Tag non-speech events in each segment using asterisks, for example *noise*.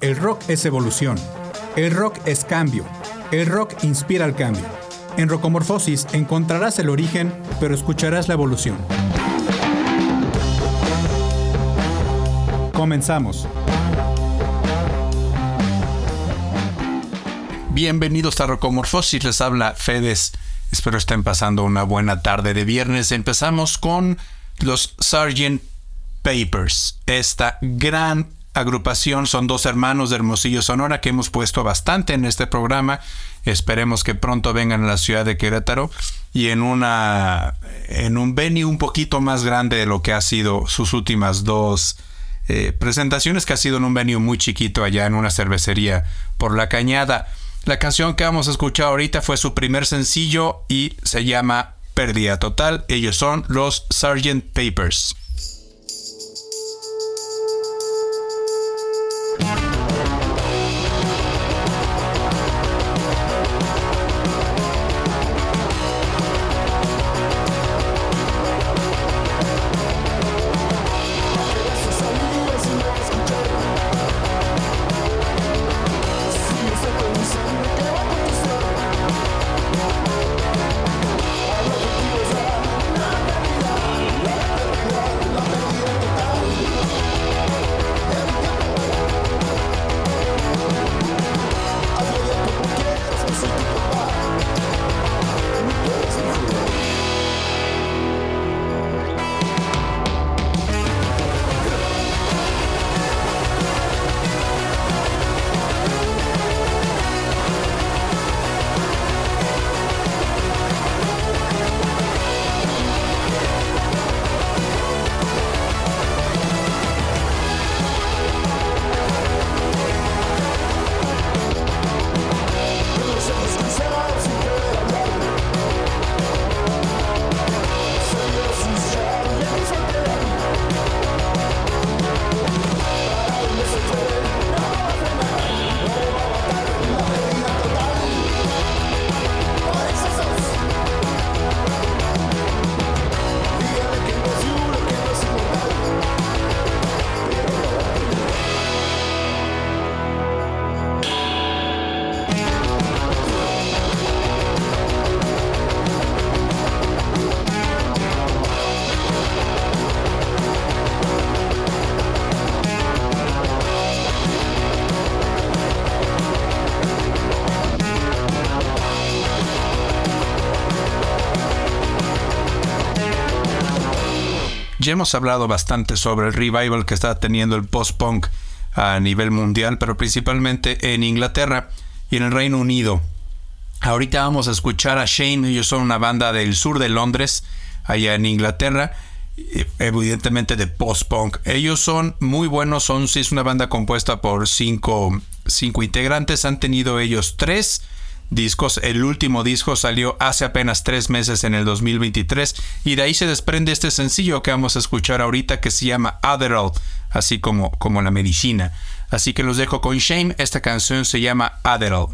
El rock es evolución. El rock es cambio. El rock inspira al cambio. En Rocomorfosis encontrarás el origen, pero escucharás la evolución. Comenzamos. Bienvenidos a Rocomorfosis, les habla Fedes. Espero estén pasando una buena tarde de viernes. Empezamos con los Sgt. Papers, esta gran agrupación son dos hermanos de Hermosillo, Sonora, que hemos puesto bastante en este programa. Esperemos que pronto vengan a la ciudad de Querétaro y en una en un venue un poquito más grande de lo que ha sido sus últimas dos eh, presentaciones, que ha sido en un venue muy chiquito allá en una cervecería por la Cañada. La canción que vamos a escuchar ahorita fue su primer sencillo y se llama Pérdida Total. Ellos son los Sgt. Papers. Bye. Ya hemos hablado bastante sobre el revival que está teniendo el post-punk a nivel mundial, pero principalmente en Inglaterra y en el Reino Unido. Ahorita vamos a escuchar a Shane, ellos son una banda del sur de Londres, allá en Inglaterra, evidentemente de post-punk. Ellos son muy buenos, son, es una banda compuesta por cinco, cinco integrantes, han tenido ellos tres discos. El último disco salió hace apenas tres meses en el 2023 y de ahí se desprende este sencillo que vamos a escuchar ahorita que se llama Adderall, así como, como la medicina. Así que los dejo con Shame, esta canción se llama Adderall.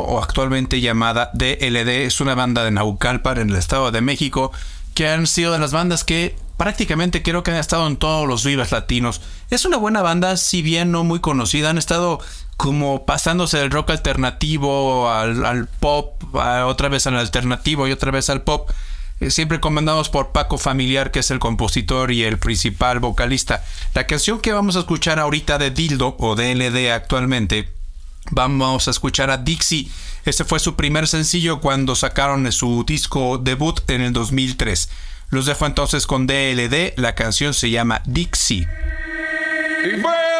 O actualmente llamada DLD. Es una banda de Naucalpan en el Estado de México que han sido de las bandas que prácticamente creo que han estado en todos los vivas latinos. Es una buena banda, si bien no muy conocida, han estado como pasándose del rock alternativo al, pop, otra vez al alternativo y otra vez al pop eh, siempre comandados por Paco Familiar, que es el compositor y el principal vocalista. La canción que vamos a escuchar ahorita de Dildo, o DLD actualmente, Vamos a escuchar a Dixie. Este fue su primer sencillo cuando sacaron su disco debut en el 2003. Los dejo entonces con DLD. La canción se llama Dixie. Y.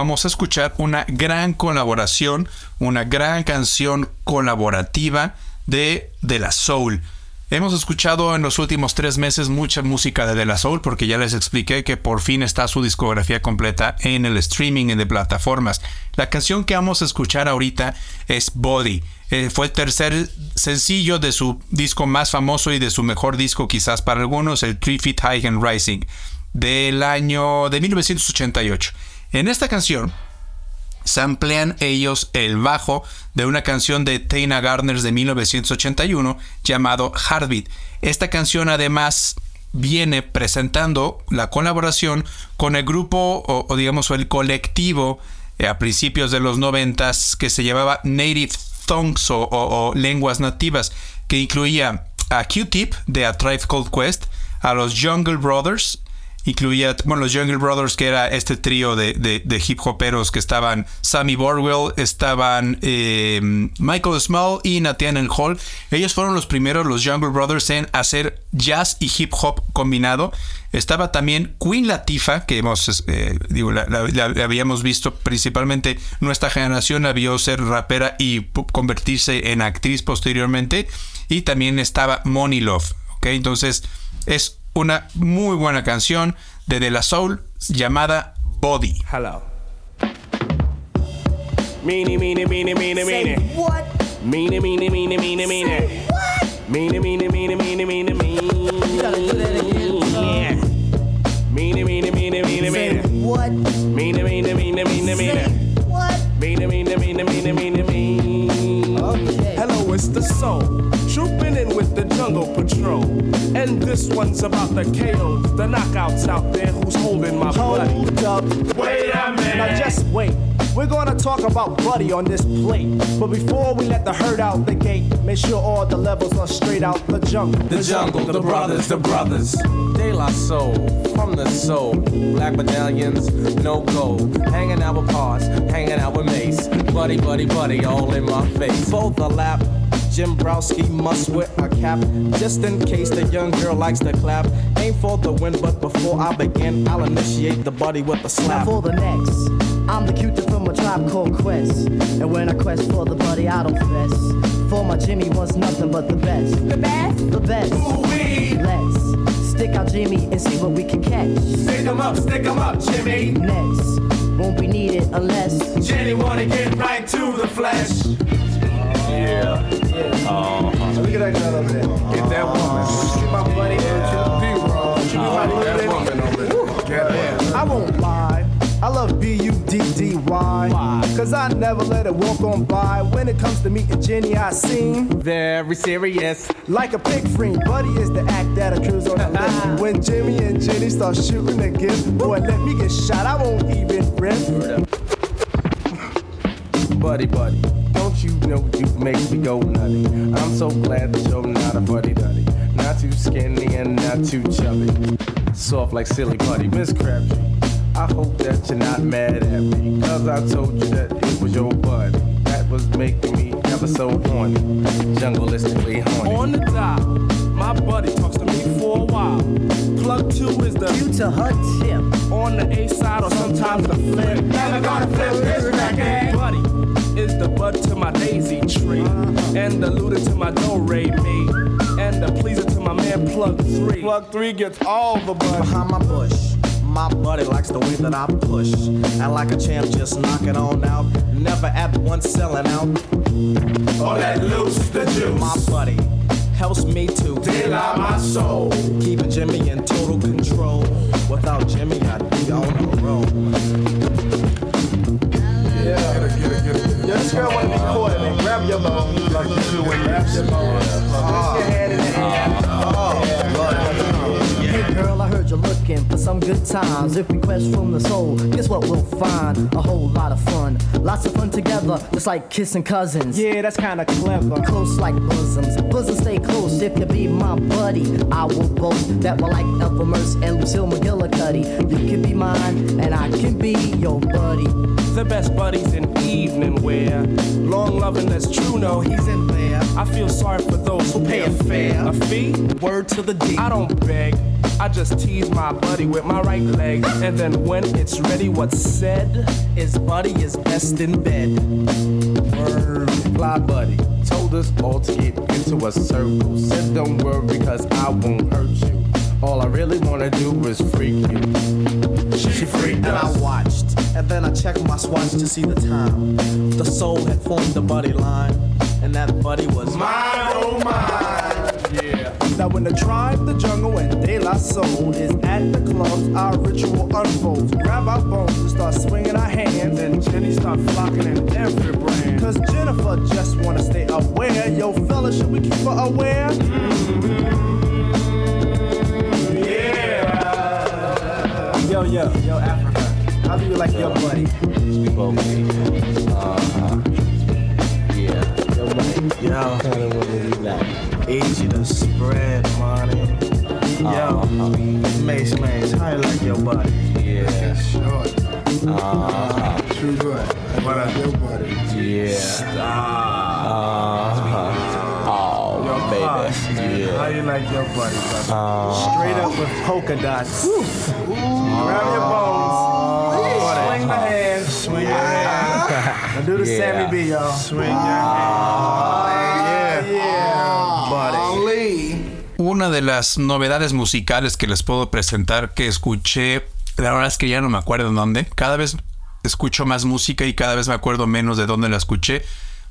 Vamos a escuchar una gran colaboración, una gran canción colaborativa de De La Soul. Hemos escuchado en los últimos tres meses mucha música de De La Soul porque ya les expliqué que por fin está su discografía completa en el streaming y de plataformas. La canción que vamos a escuchar ahorita es Body. Eh, fue el tercer sencillo de su disco más famoso y de su mejor disco quizás para algunos, el Three Feet High and Rising, del año de 1988. En esta canción samplean ellos el bajo de una canción de Tina Gardner de 1981 llamado Heartbeat. Esta canción además viene presentando la colaboración con el grupo o, digamos el colectivo eh, a principios de los noventas que se llamaba Native Tongues o lenguas nativas que incluía a Q-Tip de A Tribe Called Quest, a los Jungle Brothers, incluía, bueno, los Jungle Brothers, que era este trío de, de- de hip hoperos que estaban Sammy Borwell, estaban eh, Michael Small y Nathaniel Hall. Ellos fueron los primeros, los Jungle Brothers, en hacer jazz y hip hop combinado. Estaba también Queen Latifah, que hemos, eh, digo, la, habíamos visto principalmente nuestra generación, la vio ser rapera y convertirse en actriz posteriormente. Y también estaba Money Love, ¿ok? Entonces es una muy buena canción de De La Soul llamada Body. Hello. Meanie, meanie, meanie, meanie, meanie. What? Meanie, meanie, meanie, meanie, meanie. What? Meanie, meanie, meanie, meanie, meanie, meanie. gotta do that again, Yeah. Meanie, meanie, meanie, meanie, Say meanie. what? Meanie, meanie, meanie, meanie, Say meanie. what? Meanie, meanie, meanie, meanie, meanie, meanie. Okay. Hello, it's the soul. Trooping in with the jungle patrol. And this one's about the KOs, the knockouts out there who's holding my bloody. Hold up. Wait a minute. Now just wait. We're gonna talk about Buddy on this plate. But before we let the herd out the gate, make sure all the levels are straight out the jungle. The jungle, the brothers, the brothers. De La Soul, from the soul. Black medallions, no gold. Hanging out with Pars, hanging out with Mace. Buddy, buddy, buddy, all in my face. Fold the lap. Jim Browski must wear a cap just in case the young girl likes to clap. Aim for the win, but before I begin, I'll initiate the buddy with a Now slap. for the next, I'm the cutie from a tribe called Quest. And when I quest for the buddy, I don't fess. For my Jimmy wants nothing but the best. The best? The best. Let's stick out Jimmy and see what we can catch. Stick 'em up, stick 'em up, Jimmy. Next, won't be needed unless. Jenny wanna get right to the flesh. That girl over there. Get that woman. My buddy That woman over there. I won't lie. I love B U D D Y. Cause I never let it walk on by. When it comes to meeting Jenny, I seem Very serious. like a pig fiend. Buddy is the act that accrues on the *laughs* list. When Jimmy and Jenny start shooting the gift, boy, let me get shot. I won't even riff. Buddy, buddy, you know you make me go nutty? I'm so glad that you're not a buddy duddy. Not too skinny and not too chubby. Soft like silly putty. Miss Crabtree, I hope that you're not mad at me. Cause I told you that it was your buddy. That was making me ever so horny. Jungleistically horny. On the top, my buddy talks to me for a while. Plug two is the Due to her tip. on the A side or sometimes the flip. Never gonna flip this record. Buddy is the bud to my daisy tree, and the looter to my do re me, and the pleaser to my man plug three. Plug three gets all the bud behind my bush. My buddy likes the way that I push. And like a champ, just knock it on out. Never at once selling out. Or let loose the juice. My buddy helps me to Daylight my soul. keeping Jimmy in total control. Without Jimmy, I'd be on the road. This girl wanna be coordinated. Grab your bone like you do when you grab your bone. Place your hand in the air. Looking for some good times. If we quest from the soul, guess what we'll find? A whole lot of fun. Lots of fun together, just like kissing cousins. Yeah, that's kinda clever. Close like bosoms. Bosoms stay close if you be my buddy. I will boast that we're like Ethel Merce and Lucille McGillicuddy. You can be mine, and I can be your buddy. The best buddies in evening wear. Long loving that's true, no, he's in there. I feel sorry for those who pay a fare. A fee? Word to the D. I don't beg. I just tease my buddy with my right leg. And then when it's ready, what's said? is buddy is best in bed. Word. Fly buddy told us all to get into a circle. Said don't worry cause I won't hurt you. All I really wanna do is freak you. She freaked And I watched, and then I checked my swatch to see the time. The soul had formed the buddy line, and that buddy was Mine, oh mine. Now when the tribe, the jungle, and De La Soul is at the club, our ritual unfolds. Grab our bones and start swinging our hands, and Jenny start flocking in every brand. Cause Jennifer just wanna stay aware. Yo, fella, should we keep her aware? Yeah. Yo, yo, yo, Africa. How do you like your buddy? Speak over. Uh-huh. Yeah. Yo, buddy. Yo, Kind of what is like. Easy to spread money. Yo, Mace, Mace, how you like your buddy? Yeah. Short. Uh-huh. True good. What up, your buddy? Yeah. Uh-huh. Oh, baby. How Yeah. you like your buddy, brother? Uh, Straight up with polka dots. Woof. Grab your bones. Swing the hand. Swing your hand. Now do the Yeah. Sammy B, y'all. Swing your hand. Una de las novedades musicales que les puedo presentar que escuché, la verdad es que ya no me acuerdo en dónde. Cada vez escucho más música y cada vez me acuerdo menos de dónde la escuché.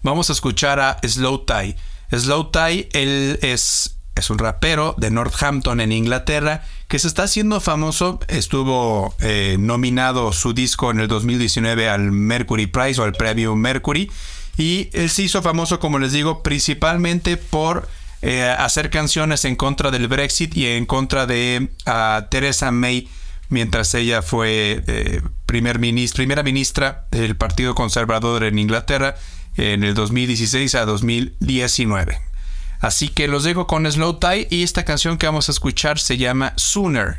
Vamos a escuchar a Slow Tie. Slow Tie, él es, es un rapero de Northampton en Inglaterra que se está haciendo famoso. Estuvo eh, nominado su disco en el 2019 al Mercury Prize o al Premio Mercury. Y él se hizo famoso, como les digo, principalmente por eh, hacer canciones en contra del Brexit y en contra de ah, Theresa May mientras ella fue eh, primer primera ministra del Partido Conservador en Inglaterra en el 2016 a 2019. Así que los dejo con Slow Tie y esta canción que vamos a escuchar se llama Sooner.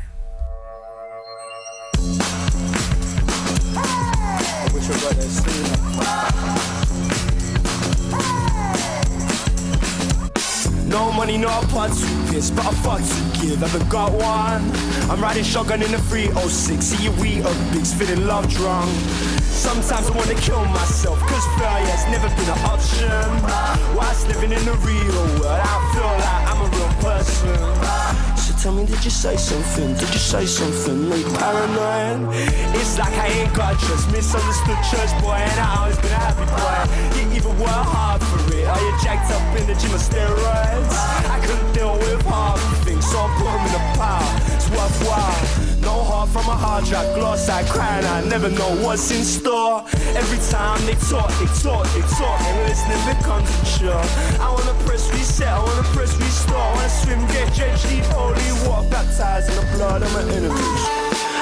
No money, no part to piss, but I fuck to give. Haven't got one. I'm riding shotgun in a 306. See you, we up bigs, feeling love drunk. Sometimes I wanna kill myself, cause failure's never been an option. Whilst living in the real world, I feel like I'm a real person. Tell me, did you say something? Did you say something? Make paranoid? It's like I ain't got trust. Misunderstood church boy, and I always been a happy boy. You either work hard for it, or you jacked up in the gym of steroids. I couldn't deal with hard things, so I put them in a pile. It's worthwhile. No heart from a hard drive, gloss, I cry, and I never know what's in store. Every time they talk, they talk, they talk, and listening becomes a chore. I wanna press reset, I wanna press restore, I wanna swim, get drenched deep, holy water, baptized in the blood of my enemies.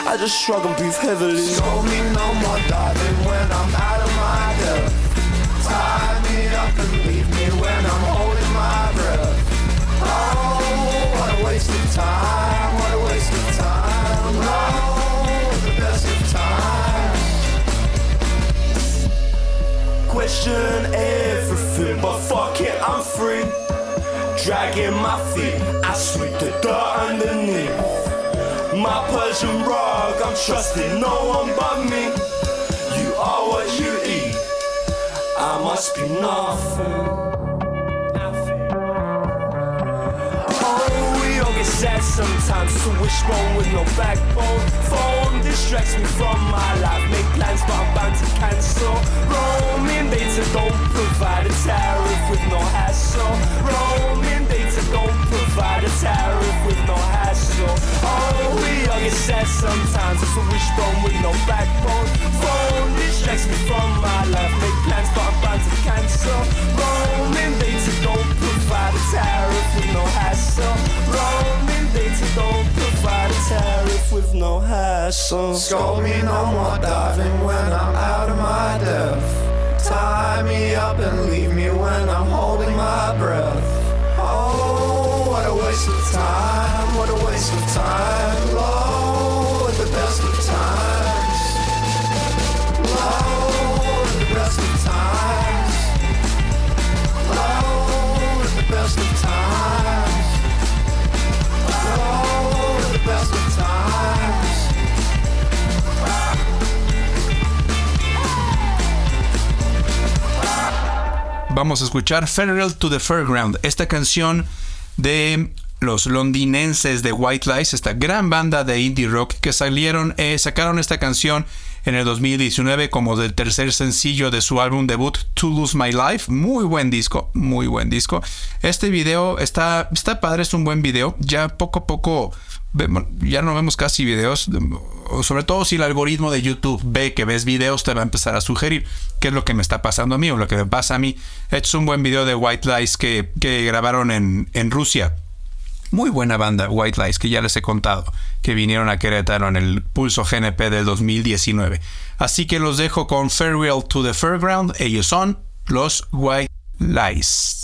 I just shrug and breathe heavily. Scold me no more, darling, when I'm out of my depth. Tie Dragging my feet, I sweep the dirt underneath. My Persian rug, I'm trusting no one but me. You are what you eat. I must be nothing. Sad sometimes. A wishbone with no backbone. Phone distracts me from my life. Make plans, but I'm bound to cancel. Roaming data don't provide a tariff with no hassle. Roaming data don't provide a tariff with no hassle. Oh, we all get sad sometimes. It's a wishbone with no backbone. Phone distracts me from my life. Make plans, but I'm bound to cancel. Roaming data don't provide a tariff with no hassle. Roaming data don't provide a tariff with no hassle. Scold me no more, darling, when I'm out of my depth. Tie me up and leave me when I'm holding my breath. Oh, what a waste of time, what a waste of time. At the best of times. Vamos a escuchar Federal to the Fairground, esta canción de los londinenses de White Lies, esta gran banda de indie rock que salieron, eh, sacaron esta canción en el 2019 como del tercer sencillo de su álbum debut To Lose My Life. Muy buen disco, muy buen disco. Este video está, está padre, es un buen video. Ya poco a poco ya no vemos casi videos. Sobre todo si el algoritmo de YouTube ve que ves videos, te va a empezar a sugerir qué es lo que me está pasando a mí o lo que me pasa a mí. Este es un buen video de White Lies que, que grabaron en, en Rusia. Muy buena banda, White Lies, que ya les he contado, que vinieron a Querétaro en el Pulso GNP del 2019. Así que los dejo con Farewell to the Fairground. Ellos son los White Lies.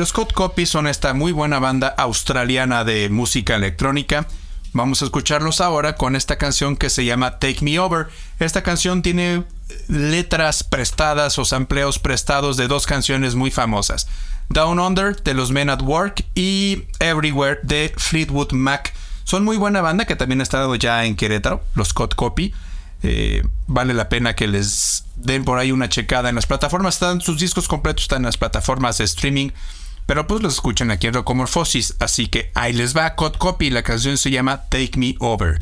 Los Code Copy son esta muy buena banda australiana de música electrónica. Vamos a escucharlos ahora con esta canción que se llama Take Me Over. Esta canción tiene letras prestadas o sampleos prestados de dos canciones muy famosas. Down Under de los Men at Work y Everywhere de Fleetwood Mac. Son muy buena banda que también ha estado ya en Querétaro, los Scott Copy. Eh, vale la pena que les den por ahí una checada en las plataformas. Están, sus discos completos están en las plataformas de streaming. Pero pues los escuchan aquí en Rocomorphosis. Así que ahí les va Code Copy. La canción se llama Take Me Over.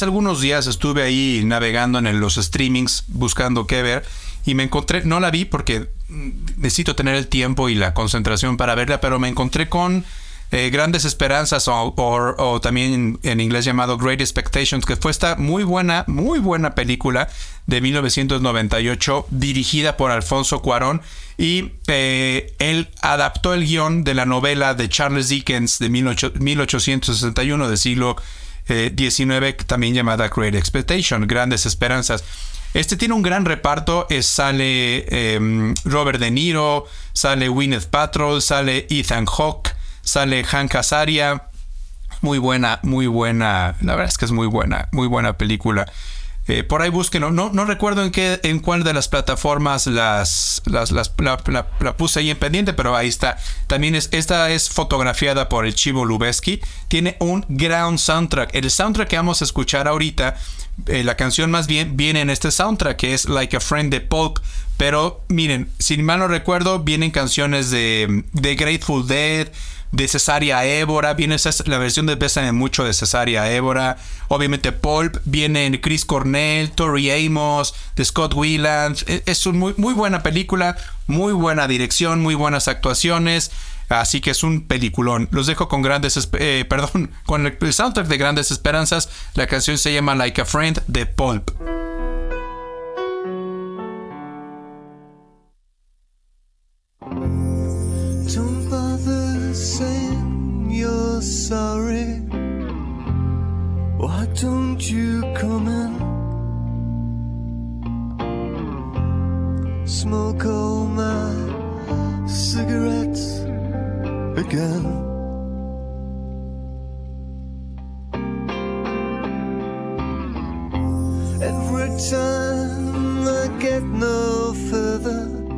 Hace algunos días estuve ahí navegando en los streamings buscando qué ver y me encontré, no la vi porque mm, necesito tener el tiempo y la concentración para verla, pero me encontré con eh, Grandes Esperanzas o también en inglés llamado Great Expectations, que fue esta muy buena, muy buena película de 1998 dirigida por Alfonso Cuarón y eh, él adaptó el guion de la novela de Charles Dickens de 18- 1861 del siglo eh, 19 también llamada Great Expectation, Grandes Esperanzas. Este tiene un gran reparto, es- sale em, Robert De Niro, sale Gwyneth Paltrow, sale Ethan Hawke, sale Hank Azaria, muy buena, muy buena, la verdad es que es muy buena, muy buena película. Eh, por ahí búsquenlo. No, no recuerdo en qué, en cuál de las plataformas las, las, las- la, puse ahí en pendiente, pero ahí está. También es, esta es fotografiada por el Chivo Lubeski. Tiene un gran soundtrack. El soundtrack que vamos a escuchar ahorita, eh, la canción más bien viene en este soundtrack, que es Like a Friend de Pulp. Pero miren, si mal no recuerdo, vienen canciones de, de Grateful Dead, de Cesaria Évora, viene la versión de Bésame mucho de Cesaria Évora, obviamente Pulp, vienen Chris Cornell, Tori Amos, de Scott Weiland, E- es una muy, buena película, muy buena dirección, muy buenas actuaciones, así que es un peliculón. Los dejo con grandes, eh, perdón, *laughs* con el soundtrack de Grandes Esperanzas, la canción se llama Like a Friend de Pulp. Sorry. Why don't you come in? Smoke all my cigarettes again. Every time I get no further.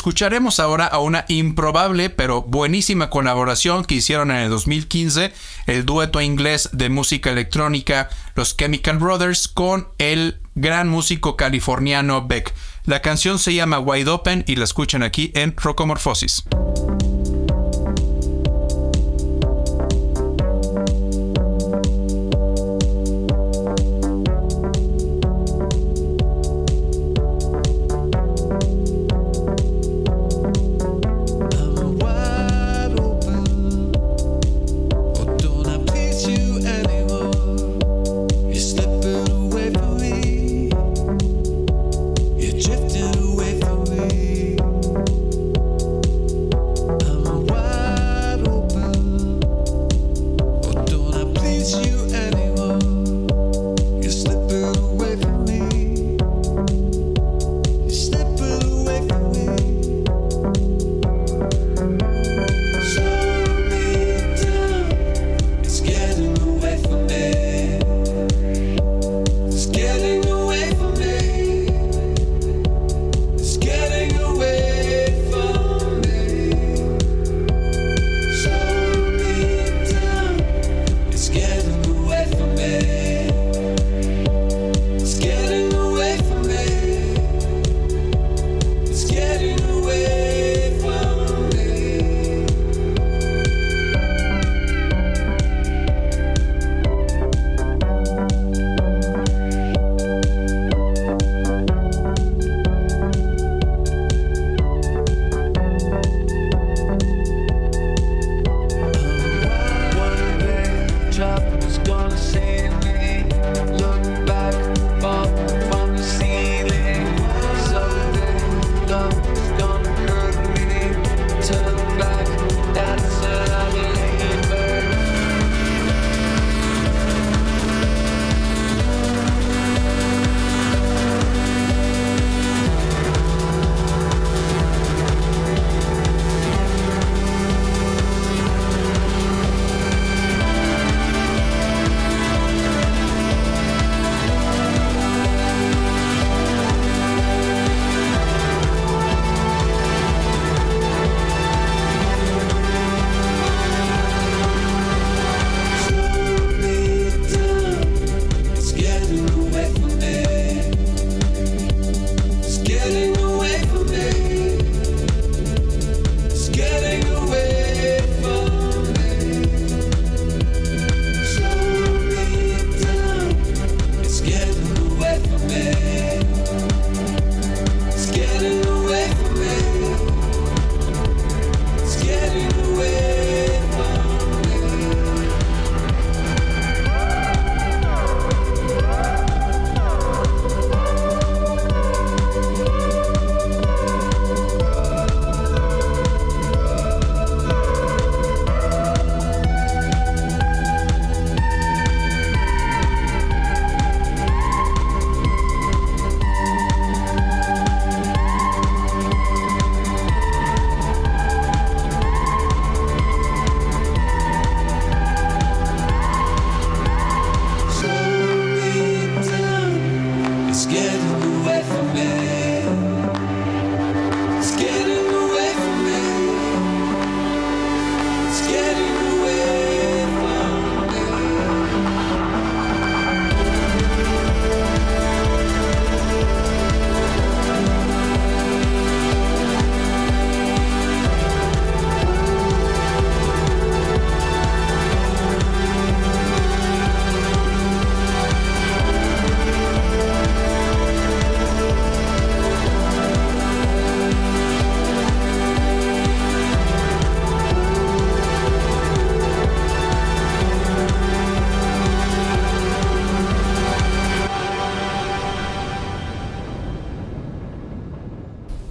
Escucharemos ahora a una improbable pero buenísima colaboración que hicieron en el 2015, el dueto inglés de música electrónica Los Chemical Brothers con el gran músico californiano Beck. La canción se llama Wide Open y la escuchan aquí en Rocomorfosis.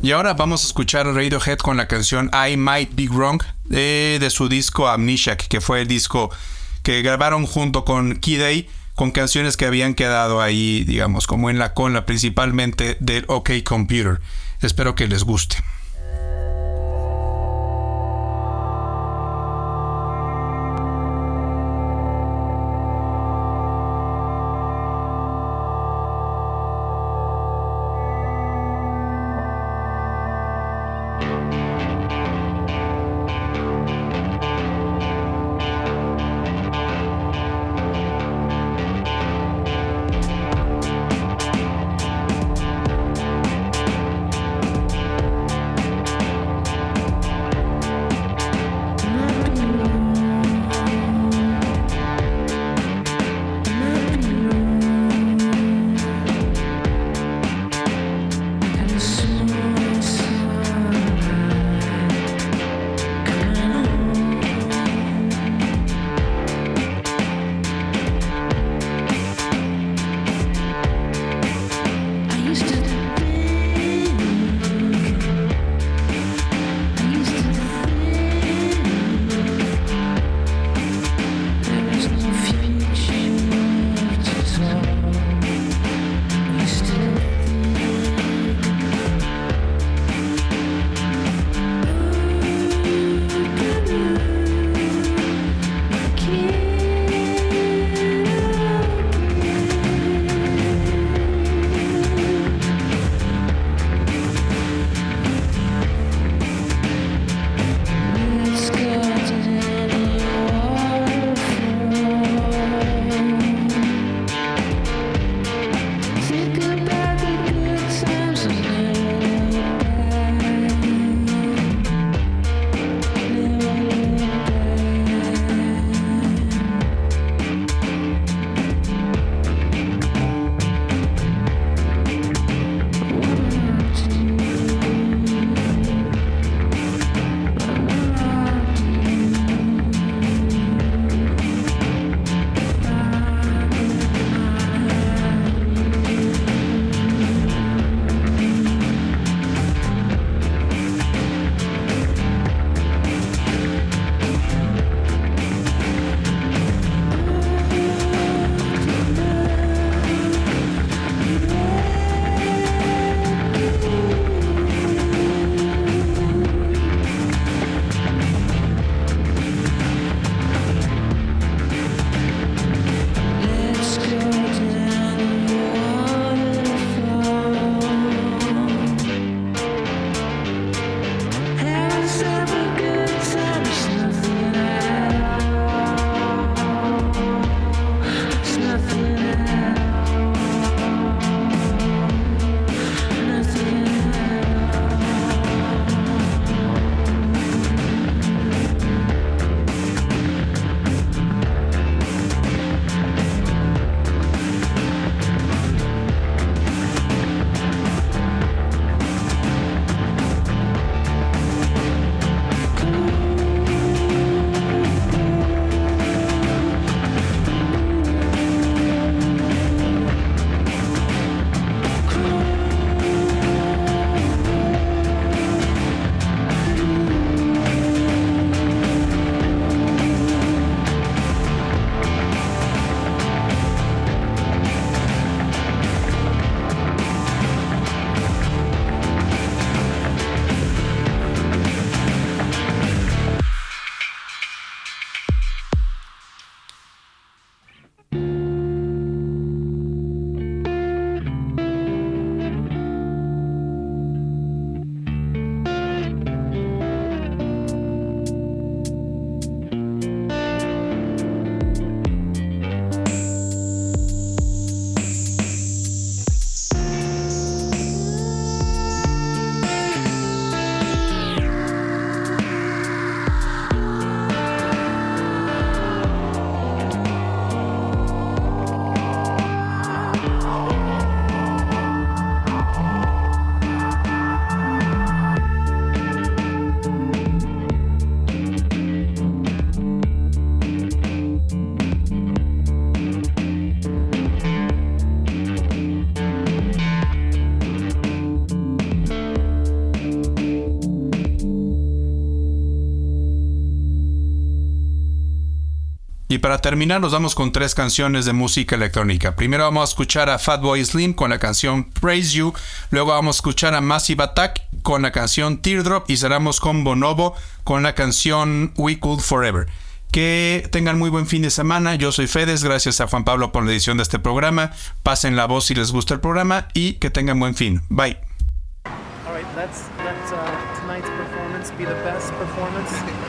Y ahora vamos a escuchar a Radiohead con la canción I Might Be Wrong de, de su disco Amnesiac, que fue el disco que grabaron junto con Key con canciones que habían quedado ahí, digamos, como en la cola, principalmente del OK Computer. Espero que les guste. Y para terminar nos vamos con tres canciones de música electrónica. Primero vamos a escuchar a Fatboy Slim con la canción Praise You, luego vamos a escuchar a Massive Attack con la canción Teardrop y cerramos con Bonobo con la canción We Could Forever. Que tengan muy buen fin de semana. Yo soy Fedes, gracias a Juan Pablo por la edición de este programa. Pasen la voz si les gusta el programa y que tengan buen fin. Bye. Uh. *laughs*